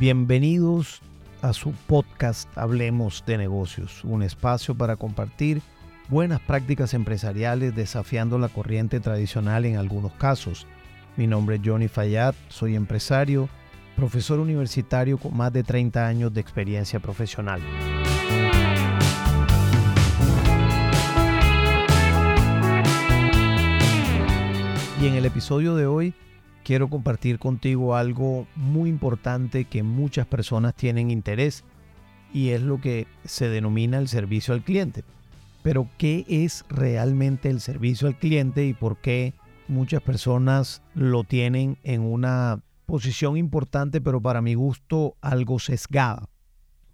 Bienvenidos a su podcast Hablemos de negocios, un espacio para compartir buenas prácticas empresariales desafiando la corriente tradicional en algunos casos. Mi nombre es Johnny Fayad, soy empresario, profesor universitario con más de 30 años de experiencia profesional. Y en el episodio de hoy quiero compartir contigo algo muy importante que muchas personas tienen interés y es lo que se denomina el servicio al cliente. Pero ¿qué es realmente el servicio al cliente y por qué muchas personas lo tienen en una posición importante pero para mi gusto algo sesgada?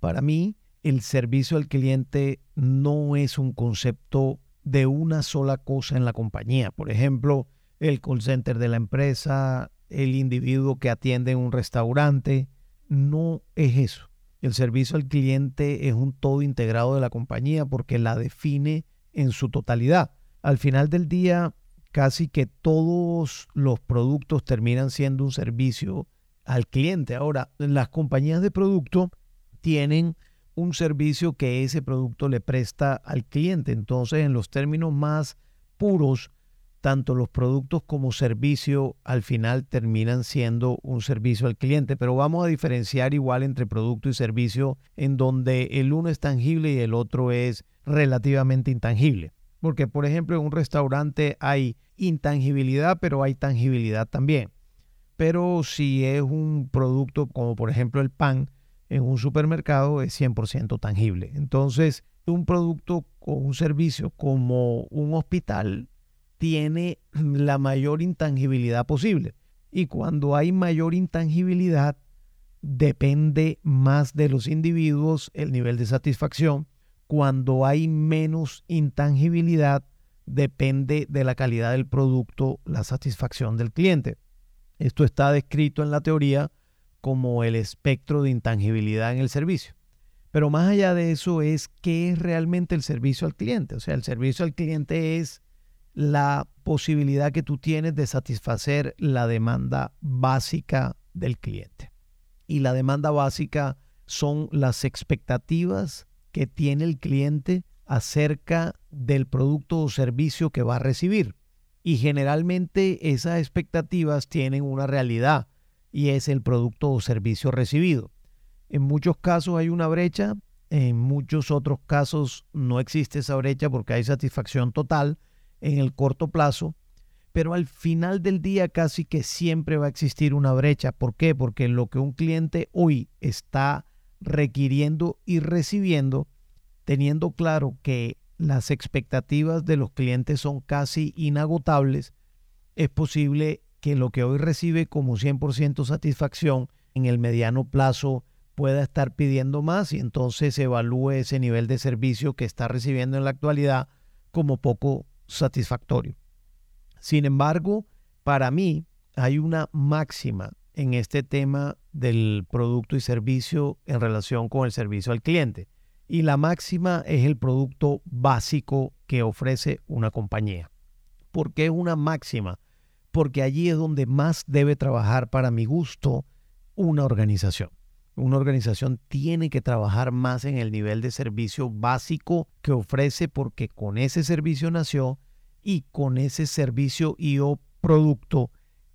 Para mí el servicio al cliente no es un concepto de una sola cosa en la compañía. Por ejemplo, el call center de la empresa, el individuo que atiende en un restaurante. No es eso. El servicio al cliente es un todo integrado de la compañía porque la define en su totalidad. Al final del día, casi que todos los productos terminan siendo un servicio al cliente. Ahora, las compañías de producto tienen un servicio que ese producto le presta al cliente. Entonces, en los términos más puros, tanto los productos como servicio al final terminan siendo un servicio al cliente, pero vamos a diferenciar igual entre producto y servicio en donde el uno es tangible y el otro es relativamente intangible. Porque, por ejemplo, en un restaurante hay intangibilidad, pero hay tangibilidad también. Pero si es un producto como, por ejemplo, el pan en un supermercado, es 100% tangible. Entonces, un producto o un servicio como un hospital tiene la mayor intangibilidad posible. Y cuando hay mayor intangibilidad, depende más de los individuos el nivel de satisfacción. Cuando hay menos intangibilidad, depende de la calidad del producto, la satisfacción del cliente. Esto está descrito en la teoría como el espectro de intangibilidad en el servicio. Pero más allá de eso es qué es realmente el servicio al cliente. O sea, el servicio al cliente es la posibilidad que tú tienes de satisfacer la demanda básica del cliente. Y la demanda básica son las expectativas que tiene el cliente acerca del producto o servicio que va a recibir. Y generalmente esas expectativas tienen una realidad y es el producto o servicio recibido. En muchos casos hay una brecha, en muchos otros casos no existe esa brecha porque hay satisfacción total en el corto plazo, pero al final del día casi que siempre va a existir una brecha. ¿Por qué? Porque lo que un cliente hoy está requiriendo y recibiendo, teniendo claro que las expectativas de los clientes son casi inagotables, es posible que lo que hoy recibe como 100% satisfacción en el mediano plazo pueda estar pidiendo más y entonces evalúe ese nivel de servicio que está recibiendo en la actualidad como poco satisfactorio. Sin embargo, para mí hay una máxima en este tema del producto y servicio en relación con el servicio al cliente. Y la máxima es el producto básico que ofrece una compañía. ¿Por qué es una máxima? Porque allí es donde más debe trabajar para mi gusto una organización. Una organización tiene que trabajar más en el nivel de servicio básico que ofrece porque con ese servicio nació y con ese servicio y o producto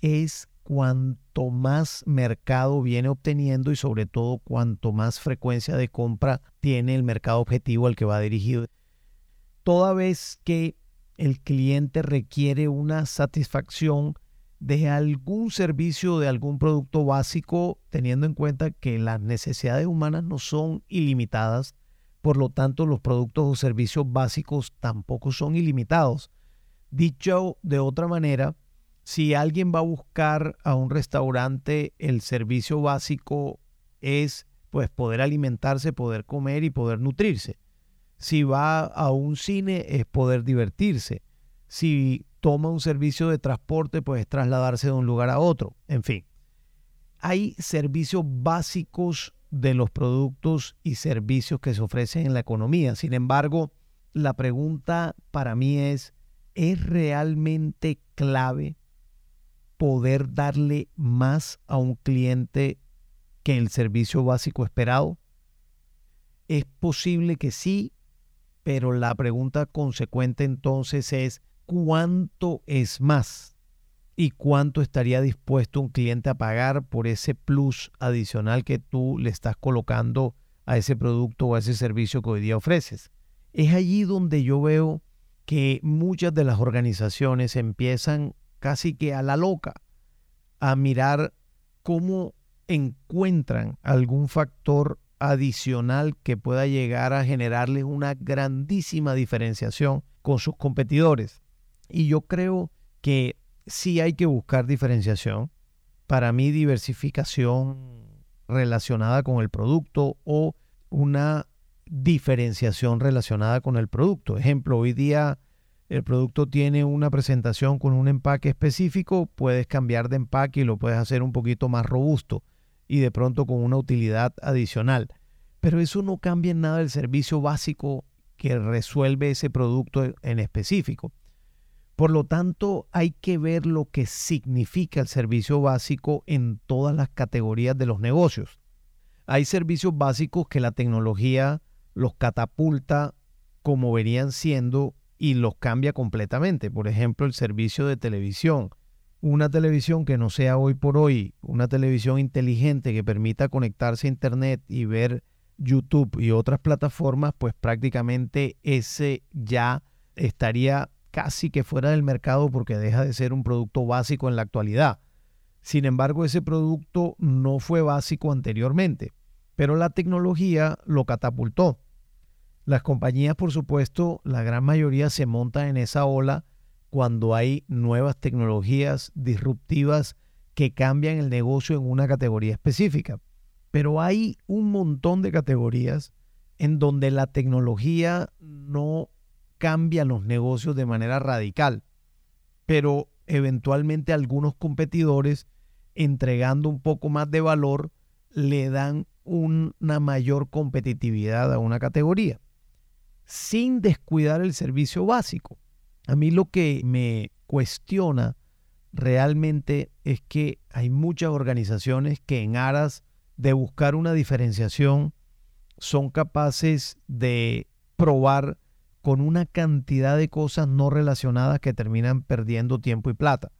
es cuanto más mercado viene obteniendo y sobre todo cuanto más frecuencia de compra tiene el mercado objetivo al que va dirigido. Toda vez que el cliente requiere una satisfacción de algún servicio, de algún producto básico, teniendo en cuenta que las necesidades humanas no son ilimitadas, por lo tanto los productos o servicios básicos tampoco son ilimitados. Dicho de otra manera, si alguien va a buscar a un restaurante, el servicio básico es pues poder alimentarse, poder comer y poder nutrirse. Si va a un cine es poder divertirse. Si toma un servicio de transporte, pues trasladarse de un lugar a otro. En fin, hay servicios básicos de los productos y servicios que se ofrecen en la economía. Sin embargo, la pregunta para mí es, ¿es realmente clave poder darle más a un cliente que el servicio básico esperado? Es posible que sí, pero la pregunta consecuente entonces es ¿cuánto es más? ¿Y cuánto estaría dispuesto un cliente a pagar por ese plus adicional que tú le estás colocando a ese producto o a ese servicio que hoy día ofreces? Es allí donde yo veo que muchas de las organizaciones empiezan casi que a la loca a mirar cómo encuentran algún factor adicional que pueda llegar a generarles una grandísima diferenciación con sus competidores. Y yo creo que sí hay que buscar diferenciación. Para mí diversificación relacionada con el producto o una diferenciación relacionada con el producto. Ejemplo, hoy día el producto tiene una presentación con un empaque específico, puedes cambiar de empaque y lo puedes hacer un poquito más robusto y de pronto con una utilidad adicional. Pero eso no cambia en nada el servicio básico que resuelve ese producto en específico. Por lo tanto, hay que ver lo que significa el servicio básico en todas las categorías de los negocios. Hay servicios básicos que la tecnología los catapulta como venían siendo y los cambia completamente. Por ejemplo, el servicio de televisión. Una televisión que no sea hoy por hoy, una televisión inteligente que permita conectarse a Internet y ver YouTube y otras plataformas, pues prácticamente ese ya estaría casi que fuera del mercado porque deja de ser un producto básico en la actualidad. Sin embargo, ese producto no fue básico anteriormente, pero la tecnología lo catapultó. Las compañías, por supuesto, la gran mayoría se montan en esa ola cuando hay nuevas tecnologías disruptivas que cambian el negocio en una categoría específica. Pero hay un montón de categorías en donde la tecnología no cambia los negocios de manera radical, pero eventualmente algunos competidores, entregando un poco más de valor, le dan una mayor competitividad a una categoría sin descuidar el servicio básico. A mí lo que me cuestiona realmente es que hay muchas organizaciones que en aras de buscar una diferenciación son capaces de probar con una cantidad de cosas no relacionadas que terminan perdiendo tiempo y plata.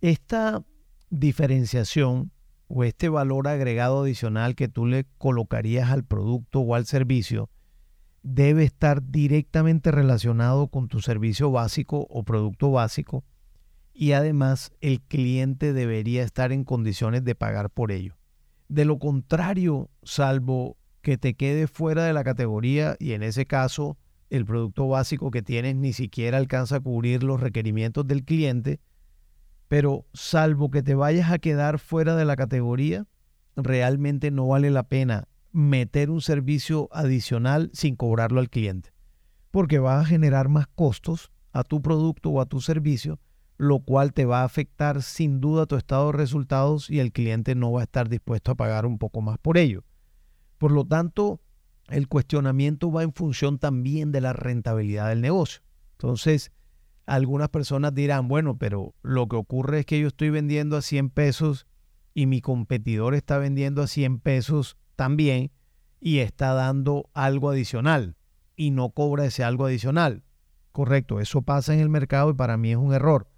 Esta diferenciación o este valor agregado adicional que tú le colocarías al producto o al servicio debe estar directamente relacionado con tu servicio básico o producto básico y además el cliente debería estar en condiciones de pagar por ello. De lo contrario, salvo que te quede fuera de la categoría y en ese caso el producto básico que tienes ni siquiera alcanza a cubrir los requerimientos del cliente, pero salvo que te vayas a quedar fuera de la categoría, realmente no vale la pena meter un servicio adicional sin cobrarlo al cliente, porque va a generar más costos a tu producto o a tu servicio, lo cual te va a afectar sin duda tu estado de resultados y el cliente no va a estar dispuesto a pagar un poco más por ello. Por lo tanto, el cuestionamiento va en función también de la rentabilidad del negocio. Entonces, algunas personas dirán, bueno, pero lo que ocurre es que yo estoy vendiendo a 100 pesos y mi competidor está vendiendo a 100 pesos también y está dando algo adicional y no cobra ese algo adicional. Correcto, eso pasa en el mercado y para mí es un error.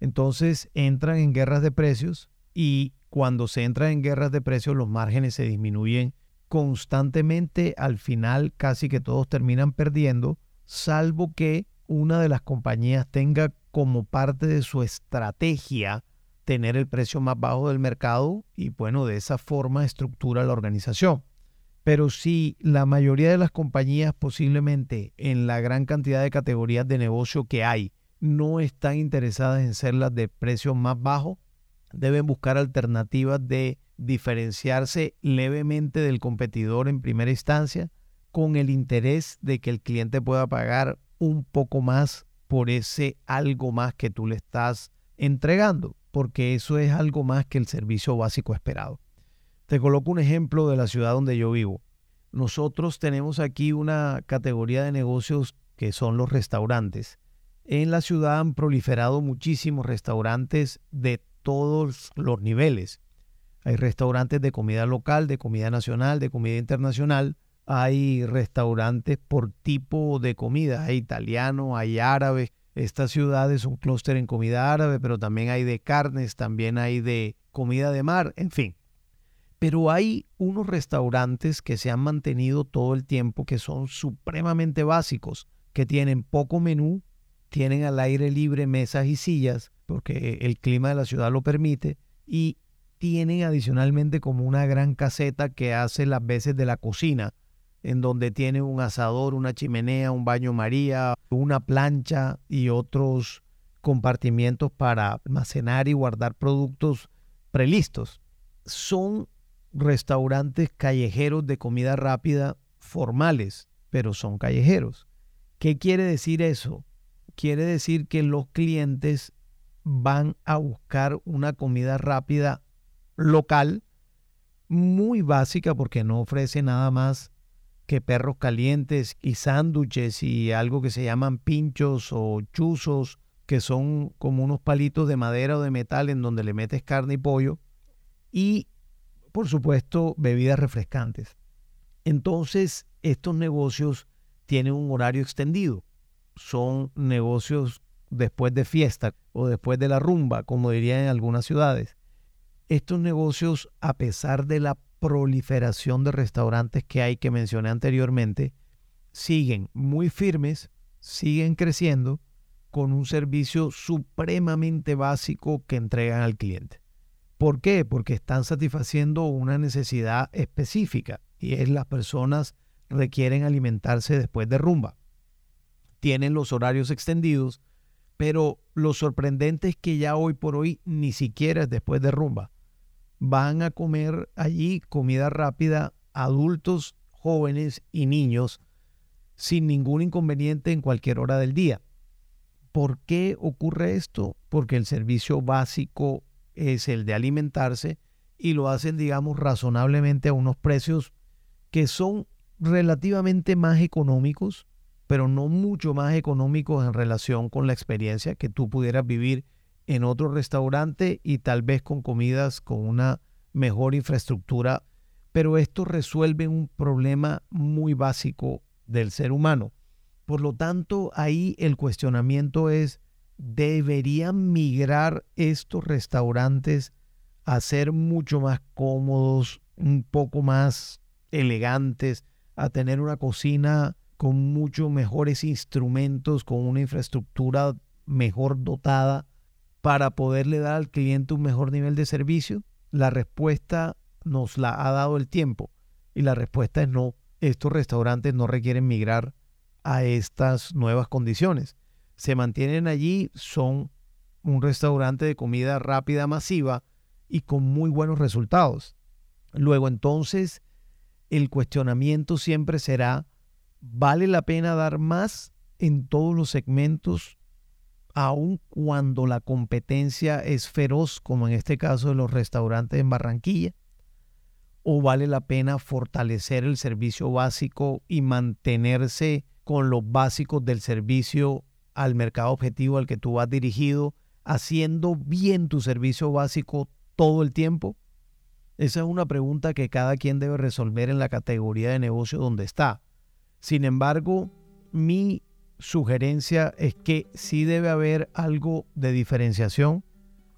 Entonces entran en guerras de precios y cuando se entra en guerras de precios los márgenes se disminuyen constantemente. Al final casi que todos terminan perdiendo, salvo que una de las compañías tenga como parte de su estrategia tener el precio más bajo del mercado y bueno, de esa forma estructura la organización. Pero si la mayoría de las compañías posiblemente en la gran cantidad de categorías de negocio que hay no están interesadas en ser las de precio más bajo, deben buscar alternativas de diferenciarse levemente del competidor en primera instancia con el interés de que el cliente pueda pagar un poco más por ese algo más que tú le estás entregando porque eso es algo más que el servicio básico esperado. Te coloco un ejemplo de la ciudad donde yo vivo. Nosotros tenemos aquí una categoría de negocios que son los restaurantes. En la ciudad han proliferado muchísimos restaurantes de todos los niveles. Hay restaurantes de comida local, de comida nacional, de comida internacional. Hay restaurantes por tipo de comida. Hay italiano, hay árabe. Esta ciudad es un clúster en comida árabe, pero también hay de carnes, también hay de comida de mar, en fin. Pero hay unos restaurantes que se han mantenido todo el tiempo que son supremamente básicos, que tienen poco menú, tienen al aire libre mesas y sillas, porque el clima de la ciudad lo permite, y tienen adicionalmente como una gran caseta que hace las veces de la cocina, en donde tiene un asador, una chimenea, un baño María, una plancha y otros compartimientos para almacenar y guardar productos prelistos. Son restaurantes callejeros de comida rápida formales, pero son callejeros. ¿Qué quiere decir eso? Quiere decir que los clientes van a buscar una comida rápida local, muy básica porque no ofrece nada más que perros calientes y sándwiches y algo que se llaman pinchos o chuzos, que son como unos palitos de madera o de metal en donde le metes carne y pollo, y por supuesto bebidas refrescantes. Entonces, estos negocios tienen un horario extendido. Son negocios después de fiesta o después de la rumba, como dirían en algunas ciudades estos negocios, a pesar de la proliferación de restaurantes que hay que mencioné anteriormente, siguen muy firmes, siguen creciendo con un servicio supremamente básico que entregan al cliente. ¿Por qué? Porque están satisfaciendo una necesidad específica y es las personas requieren alimentarse después de rumba. Tienen los horarios extendidos, pero lo sorprendente es que ya hoy por hoy ni siquiera es después de rumba van a comer allí comida rápida adultos, jóvenes y niños sin ningún inconveniente en cualquier hora del día. ¿Por qué ocurre esto? Porque el servicio básico es el de alimentarse y lo hacen, digamos, razonablemente a unos precios que son relativamente más económicos, pero no mucho más económicos en relación con la experiencia que tú pudieras vivir en otro restaurante y tal vez con comidas con una mejor infraestructura, pero esto resuelve un problema muy básico del ser humano. Por lo tanto, ahí el cuestionamiento es, ¿deberían migrar estos restaurantes a ser mucho más cómodos, un poco más elegantes, a tener una cocina con mucho mejores instrumentos, con una infraestructura mejor dotada? para poderle dar al cliente un mejor nivel de servicio? La respuesta nos la ha dado el tiempo y la respuesta es no. Estos restaurantes no requieren migrar a estas nuevas condiciones. Se mantienen allí, son un restaurante de comida rápida masiva y con muy buenos resultados. Luego entonces el cuestionamiento siempre será, ¿vale la pena dar más en todos los segmentos aun cuando la competencia es feroz, como en este caso de los restaurantes en Barranquilla? ¿O vale la pena fortalecer el servicio básico y mantenerse con los básicos del servicio al mercado objetivo al que tú vas dirigido, haciendo bien tu servicio básico todo el tiempo? Esa es una pregunta que cada quien debe resolver en la categoría de negocio donde está. Sin embargo, mi sugerencia es que sí debe haber algo de diferenciación,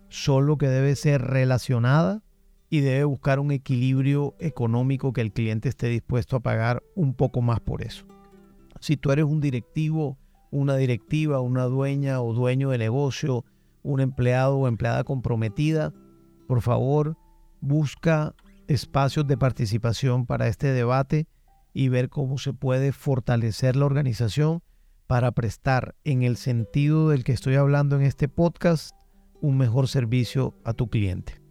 solo que debe ser relacionada y debe buscar un equilibrio económico que el cliente esté dispuesto a pagar un poco más por eso. Si tú eres un directivo, una directiva, una dueña o dueño de negocio, un empleado o empleada comprometida, por favor, busca espacios de participación para este debate y ver cómo se puede fortalecer la organización para prestar, en el sentido del que estoy hablando en este podcast, un mejor servicio a tu cliente.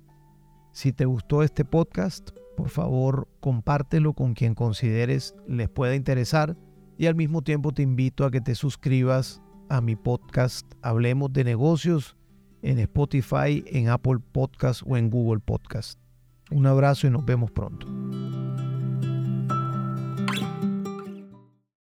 Si te gustó este podcast, por favor compártelo con quien consideres les pueda interesar y al mismo tiempo te invito a que te suscribas a mi podcast Hablemos de negocios en Spotify, en Apple Podcast o en Google Podcast. Un abrazo y nos vemos pronto.